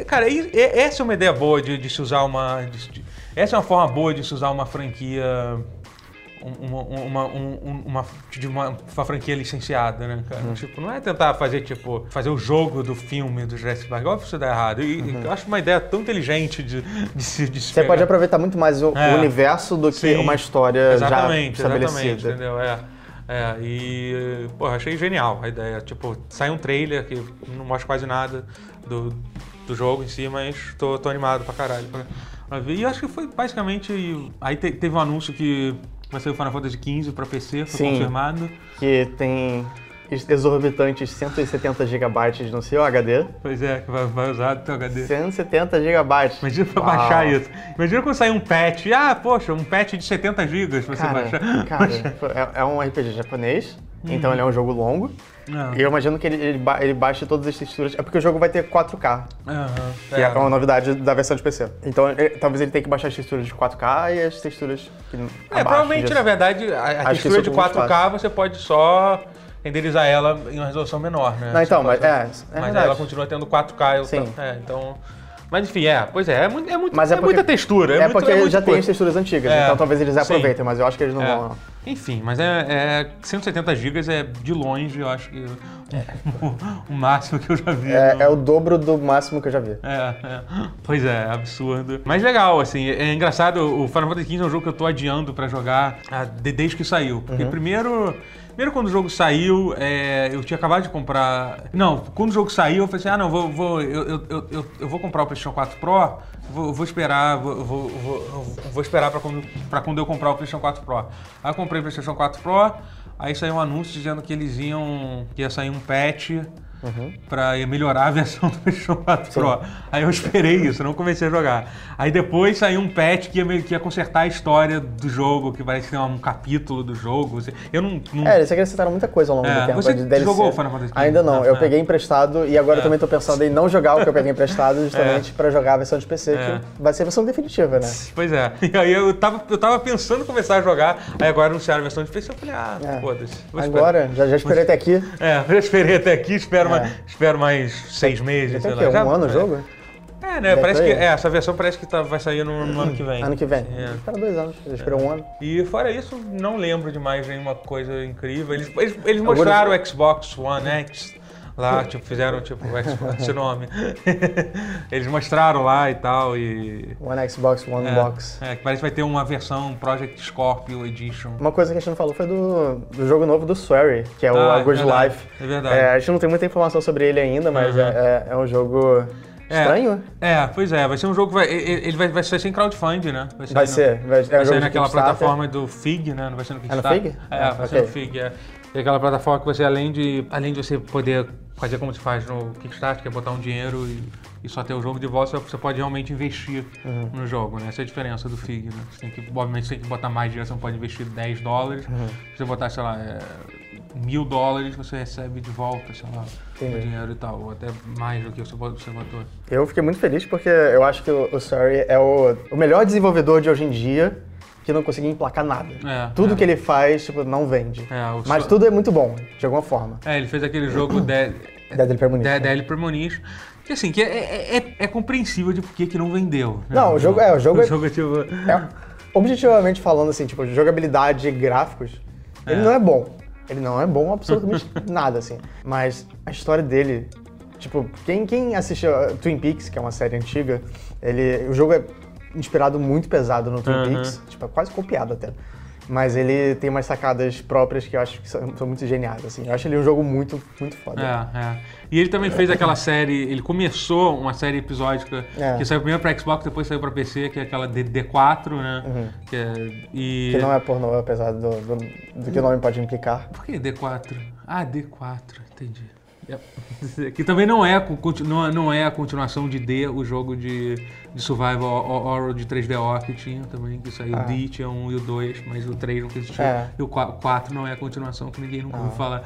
é- cara, e- e- essa é uma ideia boa de, de se usar uma. de- de- essa é uma forma boa de se usar uma franquia. Um- Uma, uma, um- um- uma, de uma, uma franquia licenciada, né, cara? Uhum. Tipo, não é tentar fazer, tipo, fazer o jogo do filme do Jurassic Park. Óbvio que isso dá errado. E, e eu acho uma ideia tão inteligente de, de se de Uhum. Você pegar. pode aproveitar muito mais o, É. universo do que Sim. uma história Exatamente, já exatamente, estabelecida. entendeu? É. É, e, porra, achei genial a ideia. Tipo, sai um trailer que não mostra quase nada do, do jogo em si, mas tô, tô animado pra caralho. E acho que foi basicamente. Aí te- teve um anúncio que vai ser o Final Fantasy XV pra PC, foi Sim. confirmado. Que tem exorbitantes 170 GB no seu HD. Pois é, que vai, vai usar do teu HD. 170 GB. Imagina pra Uau. baixar isso. Imagina quando sair um patch. Ah, poxa, um patch de 70 GB pra você baixar. cara, é, é um RPG japonês, então ele é um jogo longo. E eu imagino que ele, ele, ba- ele baixe todas as texturas. É porque o jogo vai ter 4K, Aham, que é, uma novidade da versão de PC. Então ele- talvez ele tenha que baixar as texturas de 4K e as texturas que É, provavelmente, disso. na verdade, a, a textura de é muito 4K você pode só renderizar ela em uma resolução menor, né? Não, então, mas é, é Mas verdade. ela continua tendo 4K. eu- Sim. É, então... Mas enfim, é, pois é, é, muito, é, muito, Mas é é porque- muita textura. É, É, muito, porque é muito já tem coisa. as texturas antigas, É, então talvez eles sim. aproveitem, mas eu acho que eles não É. vão. não. Enfim, mas é, é 170 GB é de longe, eu acho que o, o máximo que eu já vi. É, no- é o dobro do máximo que eu já vi. É, é. Pois é, absurdo. Mas legal, assim, é engraçado, o Final Fantasy XV é um jogo que eu tô adiando pra jogar ah, de- desde que saiu. Porque Uhum. primeiro, primeiro quando o jogo saiu, é, eu tinha acabado de comprar... Não, quando o jogo saiu, eu falei assim, ah não, vou, vou, eu, eu, eu, eu, vou comprar o PlayStation 4 Pro, vou, vou esperar, vou, vou, vou, esperar pra quando, pra quando eu comprar o PlayStation 4 Pro. Aí eu comprei o PlayStation 4 Pro, aí saiu um anúncio dizendo que eles iam, que ia sair um patch pra melhorar a versão do PlayStation 4 Pro. Aí eu esperei isso, não comecei a jogar. Aí depois saiu um patch que ia, que ia consertar a história do jogo, que parece ser um capítulo do jogo. Eu não. não- É, eles acrescentaram muita coisa ao longo É, do tempo. você de DLC. jogou Final Fantasy XV? Ainda não, Ah, eu é. peguei emprestado e agora É. eu também tô pensando em não jogar o que eu peguei emprestado justamente pra jogar a versão de PC, É. que vai ser a versão definitiva, né? Pois é. E aí eu tava, eu tava pensando em começar a jogar, aí agora anunciaram a versão de PC, eu falei, ah, É. foda-se. Agora, já, já esperei até aqui. É, já esperei até aqui, espero, É. mais, espero mais seis meses, sei lá. quê? Um ano o jogo? É, né? Já Parece que é, essa versão parece que tá- vai sair no, no ano que vem. Ano que vem. É. Espera dois anos, já esperou um ano. E fora isso, não lembro de mais nenhuma coisa incrível. Eles, eles, eles mostraram o Xbox One X Lá, tipo, fizeram, tipo, esse nome. Eles mostraram lá e tal, e... One Xbox, One É, Box. é, que parece que vai ter uma versão Project Scorpio Edition. Uma coisa que a gente não falou foi do, do jogo novo do Swery, que é o Ah, A é Good verdade, Life. é verdade. É, a gente não tem muita informação sobre ele ainda, mas Uhum. é, é- é um jogo É. estranho. É, pois é, vai ser um jogo que vai. Ele vai, vai ser sem crowdfunding, né? Vai no- ser. Vai, é Vai ser naquela plataforma do Fig, né? Não vai ser no no Kickstarter. Fig? É, Ah, vai ser ok. no Fig, é. E aquela plataforma que você, além de, além de você poder fazer como se faz no Kickstarter, que é botar um dinheiro e, e só ter o jogo de volta, você pode realmente investir Uhum. no jogo, né? Essa é a diferença do Fig, né? Você tem que, obviamente, você tem que botar mais dinheiro, você não pode investir 10 dólares. Uhum. Se você botar, sei lá, é, mil dólares, você recebe de volta, sei lá, o dinheiro e tal. Ou até mais do que você bot- você botou. Eu fiquei muito feliz porque eu acho que o, Swery é o, o melhor desenvolvedor de hoje em dia que não conseguiu emplacar nada. É, tudo é. que ele faz, tipo, não vende. É, Mas Swe- tudo é muito bom, de alguma forma. É, ele fez aquele jogo de, Deadly Premonition. de, Deadly Premonition, que assim, que é, é, é- é compreensível de por que não vendeu. né? Não, o jogo- é, o jogo o jogo tipo... Objetivamente falando, assim, tipo, jogabilidade e gráficos, ele não é bom. Ele não é bom absolutamente nada, assim. Mas a história dele, tipo, quem, quem assistiu uh, Twin Peaks, que é uma série antiga, ele, o jogo é inspirado muito pesado no Twin Aham. Peaks, tipo, é quase copiado até. Mas ele tem umas sacadas próprias que eu acho que são, são muito geniais, assim. Eu acho ele um jogo muito, muito foda. É, é. E ele também fez aquela série, ele começou uma série episódica É. que saiu primeiro pra Xbox, depois saiu pra PC, que é aquela D- D4, né? Que é, e... Uhum. Que não é pornô, apesar do, do, do que o nome pode implicar. Por que D4? Ah, D4, entendi. Yep. Que também é, não é- não é a continuação de D, o jogo de, de Survival Hor- Horror de 3DO que tinha também, que saiu Ah. o D, tinha um e o 2, mas o 3 nunca existiu. É. E o 4 não é a continuação, que ninguém nunca ouviu falar.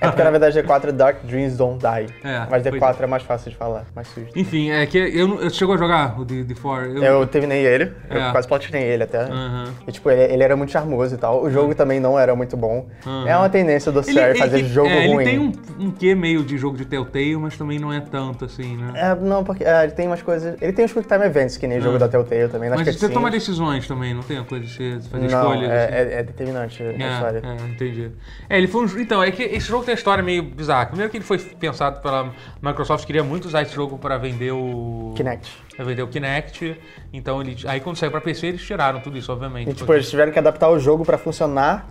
É porque na verdade D4 é Dark Dreams Don't Die. É, mas pois D4 é. mais fácil de falar, mais sujo. Enfim, é que eu, não- eu chegou a jogar o D, D4? Eu, Eu terminei ele, eu É. quase platinei ele até. Aham. E, tipo, ele, ele era muito charmoso e tal. O jogo também não era muito bom. É uma tendência do Square fazer jogo é, ruim. Ele tem um, um quê meio de jogo de Telltale, mas também não é tanto assim, né? É, não, porque é, ele tem umas coisas. Ele tem Quick Time Events, que nem o jogo da Telltale também, Mas você cutscenes. toma decisões também, não tem a coisa de você fazer Não, escolhas? é, assim? é, é determinante a história. É, é, entendi. É, ele foi um, então, é que esse jogo tem uma história meio bizarra. Primeiro que ele foi pensado pela Microsoft, queria muito usar esse jogo para vender o Kinect. Pra vender o Kinect. Então ele, aí quando saiu para PC eles tiraram tudo isso, obviamente. E, tipo, porque- eles tiveram que adaptar o jogo pra funcionar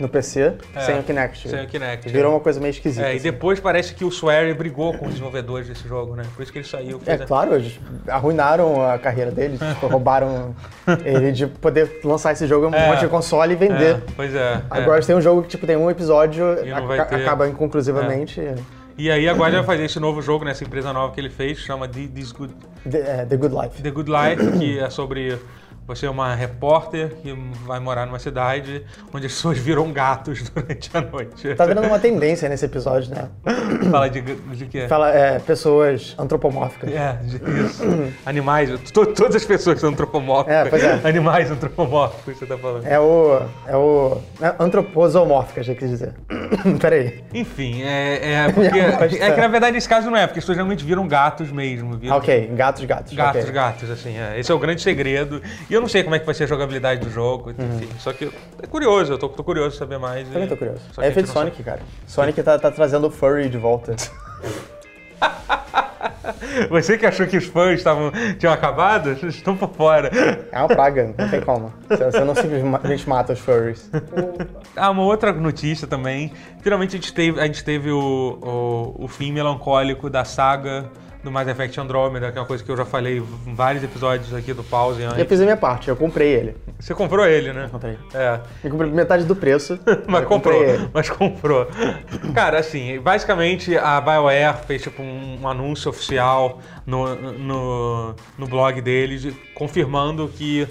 no PC sem o Kinect. sem o Kinect, Virou é. uma coisa meio esquisita. É, e assim. depois parece que o Swery brigou com os desenvolvedores desse jogo, né? Por isso que ele saiu. É a- claro, eles arruinaram a carreira dele, tipo, roubaram ele de poder lançar esse jogo em um É. monte de console e vender. É, pois é. é. Agora tem um jogo que tipo, tem um episódio, E vai ter. acaba inconclusivamente. E aí agora ele vai fazer esse novo jogo nessa empresa nova que ele fez, chama The, This Good, The, é, The Good Life. The Good Life, que é sobre você é uma repórter que vai morar numa cidade onde as pessoas viram gatos durante a noite. Tá virando uma tendência nesse episódio, né? Fala de, de quê? Fala, é, pessoas antropomórficas. É, isso. Animais, to- todas as pessoas são antropomórficas. É, pois é. Animais antropomórficos, você tá falando. É o. É o. É antroposomórfica, já quis dizer. Peraí. Enfim, é, é porque. É tá- que na verdade nesse caso não é, porque as pessoas geralmente viram gatos mesmo. Viram ok, gatos, gatos. Gatos, ok. gatos, assim. é. Esse é o grande segredo. E eu não sei como é que vai ser a jogabilidade do jogo, enfim. Só que é curioso, eu tô, tô curioso de saber mais. Também e- tô curioso. Só É efeito não sabe. Sonic, cara. Sonic tá, tá trazendo o furry de volta. Você que achou que os fãs estavam, tinham acabado, estão por fora. É uma praga, não tem como. Você você não simplesmente mata os furries. Ah, uma outra notícia também. Finalmente a gente teve, a gente teve o, o, o fim melancólico da saga do Mass Effect Andromeda, que é uma coisa que eu já falei em vários episódios aqui do Pause antes. Eu fiz a minha parte, eu comprei ele. Você comprou ele, né? Comprei. É. Eu comprei metade do preço. Mas comprou, ele. mas comprou. Cara, assim, basicamente a BioWare fez tipo um, um anúncio oficial no, no, no blog deles, confirmando que.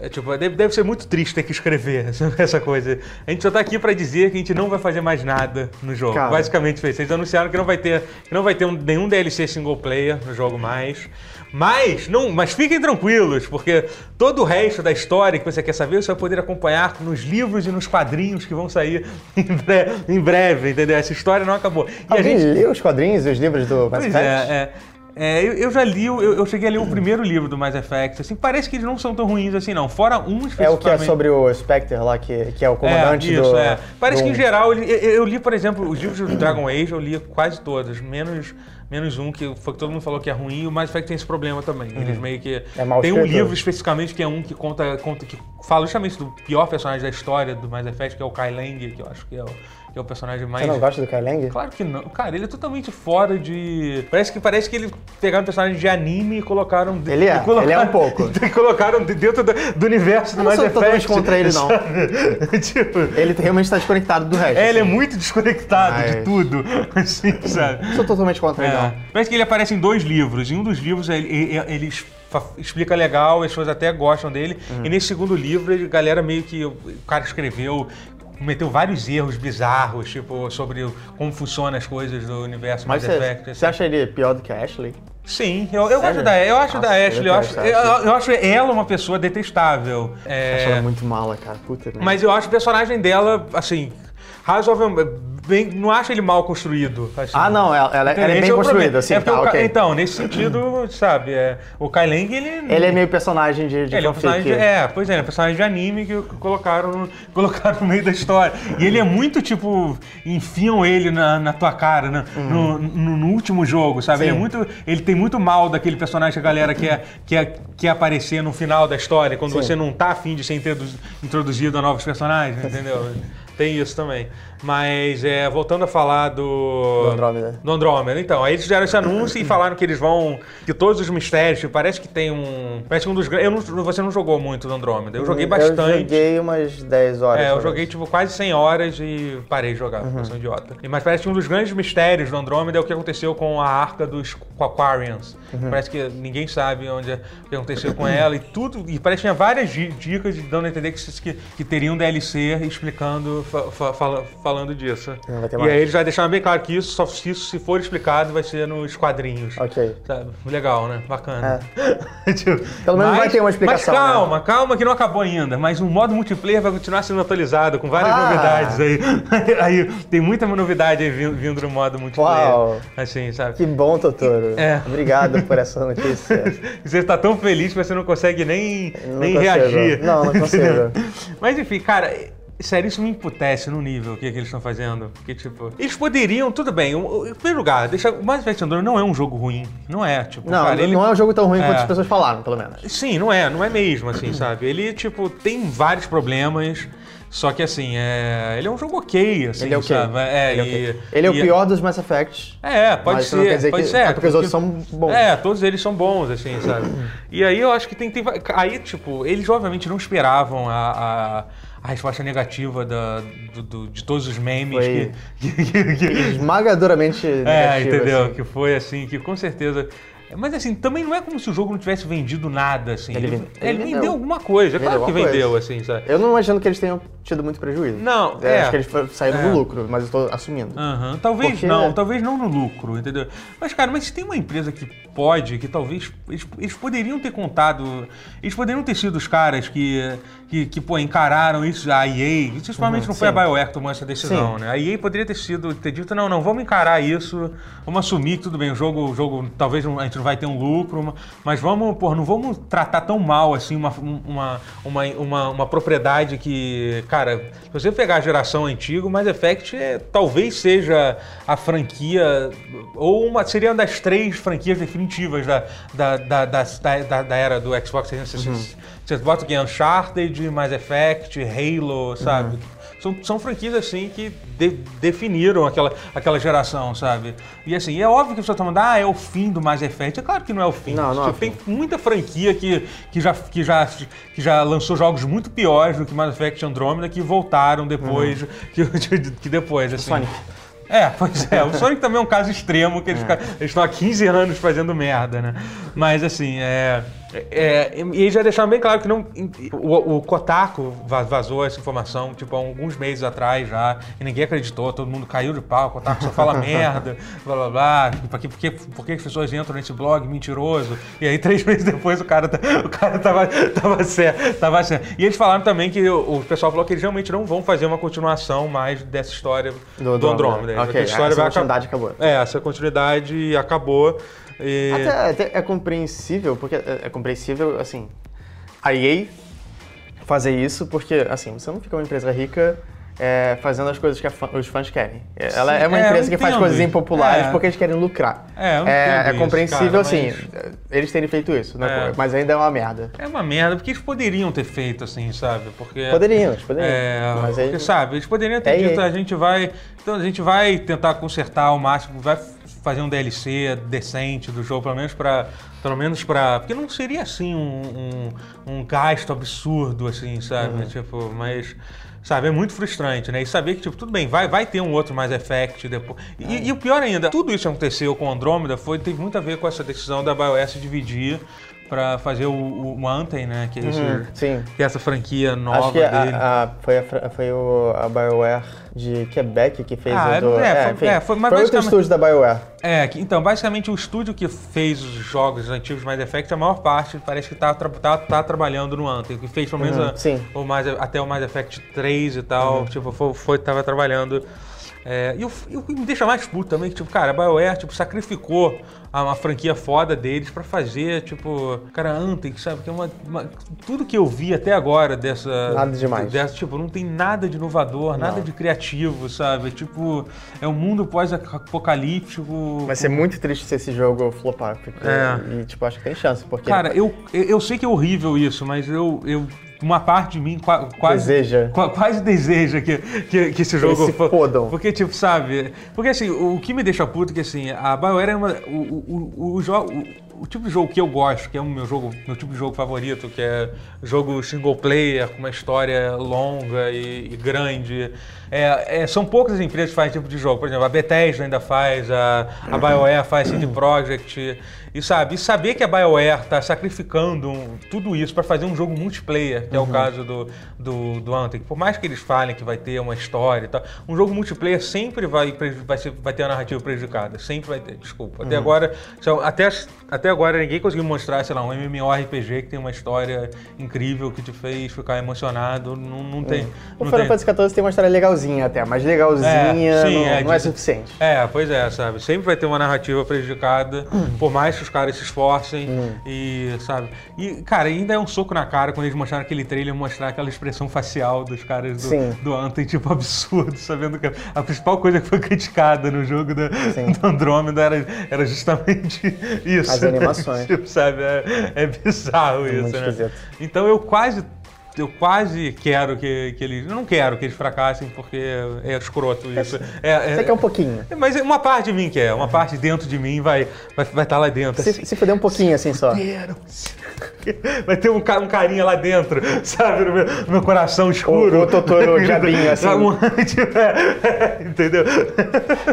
É, tipo, deve, deve ser muito triste ter que escrever essa coisa. A gente só tá aqui pra dizer que a gente não vai fazer mais nada no jogo. Cara. Basicamente foi. Eles anunciaram que não vai ter, que não vai ter um- nenhum DLC single player no jogo mais. Mas, não, mas fiquem tranquilos, porque todo o resto da história que você quer saber, você vai poder acompanhar nos livros e nos quadrinhos que vão sair em, bre- em breve, entendeu? Essa história não acabou. E a Alguém gente. leu os quadrinhos e os livros do Mass Effect? é, é. É, eu, eu já li, eu, eu cheguei a ler o primeiro livro do Mass Effect, assim, parece que eles não são tão ruins assim, não. Fora um É o que é especificamente. sobre o Spectre lá, que, que é o comandante é, isso, do. é. Parece do- que em geral, eu, eu li, por exemplo, os livros do Dragon Age, eu li quase todos, menos, menos um, que foi que todo mundo falou que é ruim, o Mass Effect tem esse problema também. Eles meio que. É mal tem um livro especificamente que é um que conta, conta que fala justamente do pior personagem da história do Mass Effect, que é o Kai Lang, que eu acho que é o, que é o personagem mais. Você não gosta do Kai Lang? Claro que não. Cara, ele é totalmente fora de. Parece que parece que ele pegaram um personagem de anime e colocaram. de- Ele é, colocaram- ele é um pouco. e colocaram de- dentro do, do universo do Eu não Mass sou Effect. contra ele, não. tipo. Ele realmente está desconectado do resto. É, ele é assim. muito desconectado Mas- de tudo. Assim, sabe? Não sou totalmente contra ele, É. não. Parece que ele aparece em dois livros. Em um dos livros ele, ele- ele explica legal, as pessoas até gostam dele. Uhum. E nesse segundo livro, ele- a galera meio que. O cara escreveu. Cometeu vários erros bizarros, tipo, sobre como funcionam as coisas do universo Mas Mass você, Effect. você assim. acha ele pior do que a Ashley? Sim, eu, eu Sério? gosto da, eu acho Nossa, da eu Ashley, eu acho, detesto a eu, eu acho ela uma pessoa detestável. É, Acho ela muito mala, cara. Puta merda. mas eu acho o personagem dela, assim, razoavelmente. Bem, não acho ele mal construído. assim. Ah, não, ela, ela- ela é bem o construída, assim, É tá, o Ka- ok. Então, nesse sentido, sabe, é, o Kai Lang, ele... Ele é meio personagem de, de Ele é um personagem de, é, pois é, é um personagem de anime que colocaram no, colocaram no meio da história. E ele é muito, tipo, enfiam ele na, na tua cara, né? no, no, no último jogo, sabe? Ele é muito. Ele tem muito mal daquele personagem que a galera quer, quer, quer aparecer no final da história, quando Sim. você não tá afim de ser introdu- introduzido a novos personagens, entendeu? Tem isso também. Mas, é, voltando a falar do. Do Andrômeda. Do Andrômeda. Então, aí eles fizeram esse anúncio e falaram que eles vão. Que todos os mistérios. Parece que tem um. Parece que um dos grandes. Você não jogou muito do Andrômeda. Eu joguei bastante. Eu joguei umas 10 horas. É, eu joguei tipo quase 100 horas e parei de jogar, eu sou um idiota. E- Mas parece que um dos grandes mistérios do Andrômeda é o que aconteceu com a arca dos Aquarians. Parece que ninguém sabe onde é, o que aconteceu com ela e tudo. E parece que tinha várias di- dicas dando a entender que, que, que teria um DLC explicando, fa- fa- fala- falando disso. Não E mais. aí eles já deixaram bem claro que isso, só se isso se for explicado, vai ser nos quadrinhos. Ok. Sabe? Legal, né? Bacana. Tipo, É. Pelo menos vai ter uma explicação, Mas né? calma, calma que não acabou ainda. Mas o modo multiplayer vai continuar sendo atualizado com várias Ah. novidades aí. aí. Tem muita novidade aí vindo, no modo multiplayer. Uau. Assim, sabe? Que bom, Totoro. É. Obrigado por essa notícia. Você está tão feliz que você não consegue nem, Não nem consigo. reagir. Não, não consigo. Mas enfim, cara, sério, isso me emputece no nível que, que eles estão fazendo. Porque, tipo, eles poderiam, tudo bem. o- Em primeiro lugar, deixa, o Mass Effect Andromeda não é um jogo ruim. Não é, tipo, Não, cara, ele não é um jogo tão ruim É. quanto as pessoas falaram, pelo menos. Sim, não é, não é mesmo, assim, sabe? Ele, tipo, tem vários problemas, só que, assim, é... ele é um jogo ok, assim, Ele é ok. sabe? É, ele, é e- ok. Ele é o e- pior dos Mass Effects. É, pode ser, não quer dizer pode que- ser. é porque os outros são bons. É, todos eles são bons, assim, sabe? E aí eu acho que tem... tem aí, tipo, eles obviamente não esperavam a... a a resposta negativa da, do- do- de todos os memes que, que- que- que- Esmagadoramente é, negativo, entendeu? assim. Que foi assim, que com certeza. Mas assim, também não é como se o jogo não tivesse vendido nada, assim. Ele Ele, ven- ele vendeu. vendeu. alguma coisa, é claro que vendeu, coisa. assim, sabe? Eu não imagino que eles tenham tido muito prejuízo. Não, é. Acho que eles saíram É. no lucro, mas eu tô assumindo. Aham, Talvez Porque- não, talvez não no lucro, entendeu? Mas, cara, mas se tem uma empresa que pode, que talvez. Eles, eles poderiam ter contado. Eles poderiam ter sido os caras que, que, que pô, encararam isso, a EA. Principalmente Uhum, não foi a sim. BioWare que tomou essa decisão, Sim. né? A EA poderia ter sido, ter dito, não, não, vamos encarar isso, vamos assumir que tudo bem, o jogo, o jogo talvez a gente não vai ter um lucro, mas vamos, pô, não vamos tratar tão mal assim uma, uma, uma, uma, uma propriedade que, cara, se você pegar a geração antiga, o Mass Effect é, talvez seja a franquia, ou uma, seria uma das três franquias definitivas da, da, da, da, da, era do Xbox 360. Você bota aqui Uncharted, Mass Effect, Halo, sabe? São, são franquias assim que de- definiram aquela, aquela geração, sabe? E assim, é óbvio que você está falando, ah, é o fim do Mass Effect. É claro que não é o fim. Não, não é Tem muita franquia que, que, já, que, já, que já lançou jogos muito piores do que Mass Effect Andromeda que voltaram depois. Que, que depois, assim. Sonic. É, pois é. O Sonic também é um caso extremo que eles, eles estão há 15 anos fazendo merda, né? Mas assim, é. É, e eles já deixaram bem claro que não. O, o Kotaku va- vazou essa informação, tipo, há alguns meses atrás já, e ninguém acreditou, todo mundo caiu de pau, o Kotaku só fala merda, blá blá blá. Por que, por, que, por que as pessoas entram nesse blog mentiroso? E aí, três meses depois, o cara, tá- o cara tava, tava, certo, tava certo. E eles falaram também que o, o pessoal falou que eles realmente não vão fazer uma continuação mais dessa história do, Do Andrômeda. Andrômeda. Ok, a história essa vai continuidade acabou. É, essa continuidade acabou. E... Até, até é compreensível, porque é, é compreensível, assim, a EA fazer isso, porque, assim, você não fica uma empresa rica é, fazendo as coisas que fã- os fãs querem. É, Ela Sim, é uma é, empresa que faz coisas isso. impopulares É. porque eles querem lucrar. É, é, é isso, compreensível, cara, assim, mas- eles terem feito isso, né? É. mas ainda é uma merda. É uma merda, porque eles poderiam ter feito assim, sabe? Porque. Poderiam, eles poderiam. É, mas aí, porque, sabe, eles poderiam ter dito, a gente vai. Então a gente vai tentar consertar ao máximo, vai fazer um DLC decente do jogo, pelo menos pra. Pelo menos pra. Porque não seria assim um, um, um gasto absurdo, assim, sabe? Uhum. Tipo, mas. Sabe, é muito frustrante, né? E saber que, tipo, tudo bem, vai, vai ter um outro Mass Effect depois. E, e o pior ainda, tudo isso que aconteceu com Andromeda foi, teve muito a ver com essa decisão da BioS dividir pra fazer o, o Anthem, né? Que é, esse, Uhum, sim. que é essa franquia nova Acho que dele. a, a- foi, a, foi o, a BioWare de Quebec que fez Ah, o do... é, foi- enfim, é, foi- mas outro basicamente- estúdio da BioWare. É, que- então, basicamente o estúdio que fez os jogos antigos Mass Effect, a maior parte parece que tá, tá, tá trabalhando no Anthem, que fez pelo menos Uhum, a- o Mass, até o Mass Effect 3 e tal, tipo, foi, foi tava trabalhando. É, e o que me deixa mais puto também, que, tipo, cara, a BioWare, tipo, sacrificou a, uma franquia foda deles pra fazer, tipo, cara, Anthem, sabe, que é uma, uma- Tudo que eu vi até agora dessa... Nada demais. Dessa, tipo, não tem nada de inovador, nada de criativo, sabe? Tipo, é um mundo pós-apocalíptico. Vai ser muito triste se esse jogo flopar. Porque, É. E, tipo, acho que tem chance, porque Cara, eu, eu eu sei que é horrível isso, mas eu, eu uma parte de mim qua- quase Deseja. qua- quase deseja que, que, que esse jogo se fo- fodam. porque tipo sabe porque assim o que me deixa puto é que assim a BioWare é uma o, o, o, o, o- tipo de jogo que eu gosto que é o meu jogo meu tipo de jogo favorito que é jogo single player com uma história longa e, e grande é, é, são poucas as empresas que fazem tipo de jogo por exemplo a Bethesda ainda faz a, a BioWare faz CD Projekt e sabe, e saber que a BioWare tá sacrificando um- tudo isso para fazer um jogo multiplayer, que é o caso do, do, do Anthem. Por mais que eles falem que vai ter uma história e tal, um jogo multiplayer sempre vai, vai, ser- vai ter a narrativa prejudicada. Sempre vai ter, desculpa. Até agora, só- até, até agora ninguém conseguiu mostrar, sei lá, um MMORPG que tem uma história incrível que te fez ficar emocionado. Não, não tem. o não Final. Fantasy XIV tem uma história legalzinha até, mas legalzinha É, sim, não, é, não é diz- suficiente. É, pois é, sabe? Sempre vai ter uma narrativa prejudicada, por mais que os caras se esforcem e, sabe? E, cara, ainda é um soco na cara quando eles mostraram aquele trailer, mostrar aquela expressão facial dos caras Sim. do, do Anthem, tipo, absurdo, sabendo que a principal coisa que foi criticada no jogo da, do Andrômeda era, era justamente isso. As? Animações. Tipo, sabe? É, é bizarro isso, muito né? esquisito. Então eu quase eu quase quero que, que eles. Eu não quero que eles fracassem, porque é escroto isso. É, é- Você quer um pouquinho. mas uma parte de mim quer, uma parte dentro de mim vai vai vai estar lá dentro. Se, se fuder um pouquinho assim só. Vai ter um, um carinha lá dentro, sabe? No meu, no meu coração escuro. O- o Totoro diabinho, assim. É, Entendeu?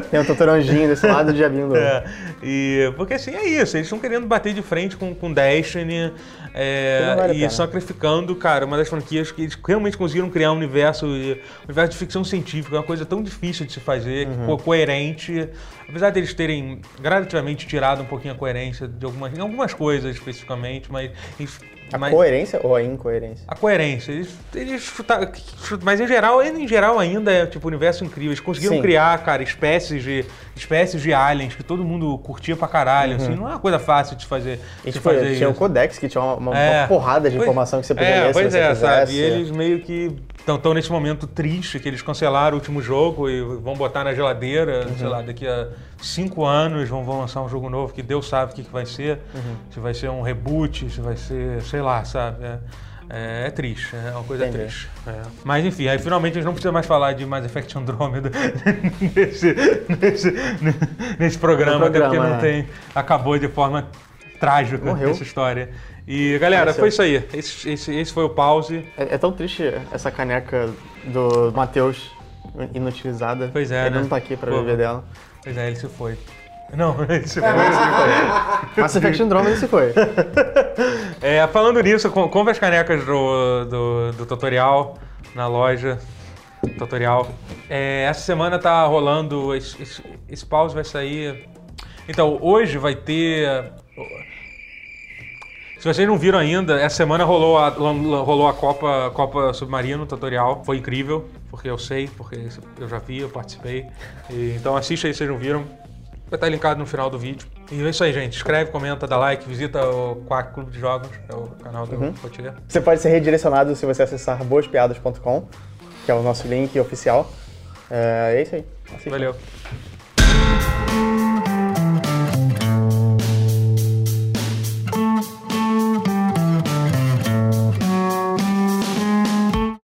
Tem um Totoranjinho desse lado e o diabinho do. É, e, porque assim, é isso, eles estão querendo bater de frente com, com Destiny é, Não vale e sacrificando, cara, uma das franquias que eles realmente conseguiram criar um universo, um universo de ficção científica, uma coisa tão difícil de se fazer, Uhum. co- coerente. Apesar deles terem gradativamente tirado um pouquinho a coerência de algumas, em algumas coisas especificamente, mas. eles- A mas- coerência ou a incoerência? a coerência. Eles, eles chutaram, chut- mas em geral, em geral ainda é tipo um universo incrível. Eles conseguiram Sim. criar, cara, espécies de espécies de aliens que todo mundo curtia pra caralho. Assim, não é uma coisa fácil de fazer. Uhum. E, tipo, fazer tinha o isso. Codex, que tinha uma, uma- uma É. porrada de Pois- informação que você podia é, ler se pois é, quisesse. sabe? E eles meio que estão nesse momento triste que eles cancelaram o último jogo e vão botar na geladeira, Uhum. sei lá, daqui a cinco anos vão, vão lançar um jogo novo que Deus sabe o que, que vai ser. Uhum. Se vai ser um reboot, se vai ser, sei lá, sabe? É, é- é triste, é uma coisa Entendi. triste. é. Mas enfim, aí finalmente a gente não precisa mais falar de Mass Effect Andromeda nesse, nesse, nesse programa, No até porque programa, não né? tem. Acabou de forma trágica Morreu. essa história. E galera, foi isso aí. Esse, esse, esse foi o pause. É, é tão triste essa caneca do Matheus inutilizada. Pois é, Ele né? não tá aqui pra Pô. viver dela. Pois é, ele se foi. Não, ele se foi. Mass Effect Andromeda se foi. É, falando nisso, com- compra as canecas do, do, do tutorial na loja. Tutorial. É, essa semana tá rolando. Esse, esse, esse pause vai sair. Então, hoje vai ter. Se vocês não viram ainda, essa semana rolou a, rolou a Copa, Copa Submarino tutorial. Foi incrível. porque eu sei, porque eu já vi, eu participei. E, então assista aí se vocês não viram. Vai estar linkado no final do vídeo. E é isso aí, gente. Escreve, comenta, dá like, visita o Quack Clube de Jogos, que é o canal do uhum. Você pode ser redirecionado se você acessar boaspiadas.com, que é o nosso link oficial. É, é isso aí. Assista. Valeu.